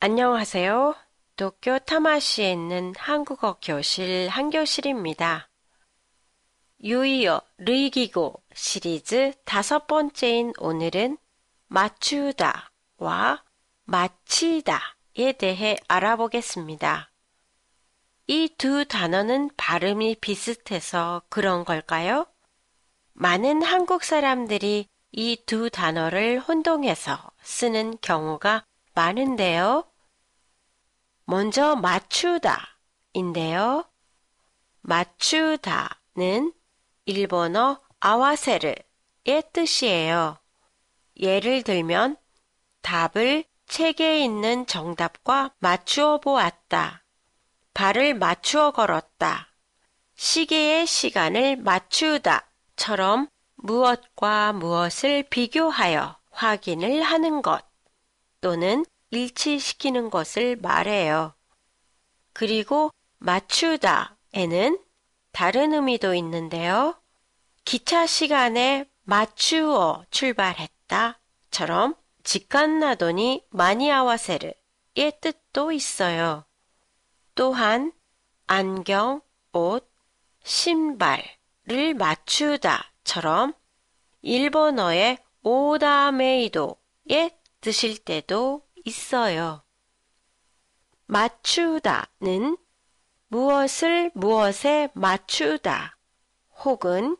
안녕하세요. 도쿄 타마시에 있는 한국어 교실 한교실입니다. 유이어 르이기고 시리즈 다섯 번째인 오늘은 맞추다와 마치다에 대해 알아보겠습니다. 이 두 단어는 발음이 비슷해서 그런 걸까요? 많은 한국 사람들이 이 두 단어를 혼동해서 쓰는 경우가 많은데요. 먼저 맞추다 인데요. 맞추다는 일본어 아와세르의 뜻이에요. 예를 들면 답을 책에 있는 정답과 맞추어 보았다. 발을 맞추어 걸었다. 시계의 시간을 맞추다처럼 무엇과 무엇을 비교하여 확인을 하는 것 또는 일치시키는 것을 말해요. 그리고 맞추다에는 다른 의미도 있는데요. 기차 시간에 맞추어 출발했다처럼 직간나더니 마니아와세르의 뜻도 있어요. 또한 안경, 옷, 신발을 맞추다처럼 일본어의 오다메이도의 뜻일 때도 있어요. 맞추다는 무엇을 무엇에 맞추다 혹은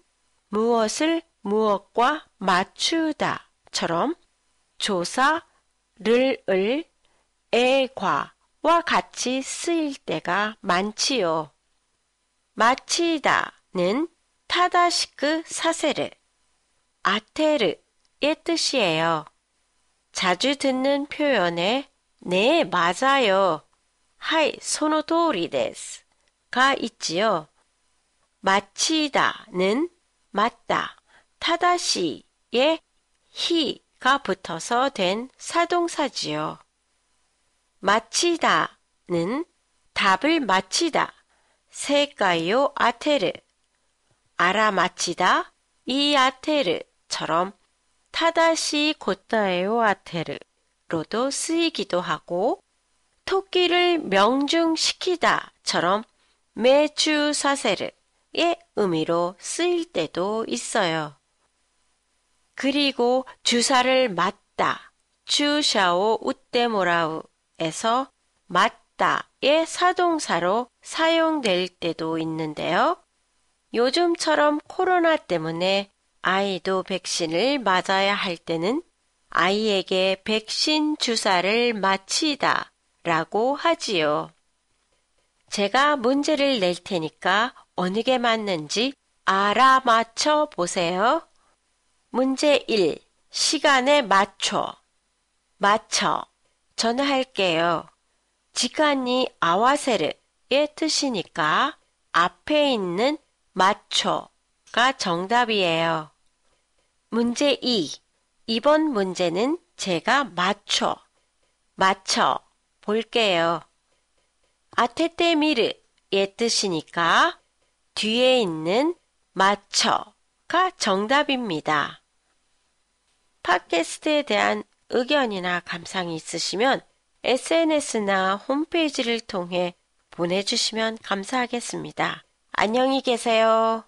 무엇을 무엇과 맞추다처럼 조사, 를, 을, 에 과와 같이 쓰일 때가 많지요. 마치다는 타다시크 사세르, 아테르의 뜻이에요. 자주 듣는 표현에 네, 맞아요. はい, その通りです 가 있지요. 맞히다는 맞다, 타다시에 히가 붙어서 된 사동사지요. 마치다는 답을 마치다, 세가요 아테르, 알아마치다, 이 아테르처럼 타다시 고타에요 아테르로도 쓰이기도 하고 토끼를 명중시키다처럼 매주 사세르의 의미로 쓰일 때도 있어요. 그리고 주사를 맞다, 주샤오 우떼모라우에서 맞다의 사동사로 사용될 때도 있는데요. 요즘처럼 코로나 때문에 아이도 백신을 맞아야 할 때는 아이에게 백신 주사를 마치다 라고 하지요. 제가 문제를 낼 테니까 어느 게 맞는지 알아맞혀 보세요. 문제 1. 시간에 맞춰. 맞춰. 전화할게요. 지간이 아와세르의 뜻이니까 앞에 있는 맞춰 가 정답이에요. 문제 2. 이번 문제는 제가 맞춰. 맞춰. 볼게요. 아테테미르의 뜻이니까 뒤에 있는 맞춰가 정답입니다. 팟캐스트에 대한 의견이나 감상이 있으시면 SNS나 홈페이지를 통해 보내주시면 감사하겠습니다. 안녕히 계세요.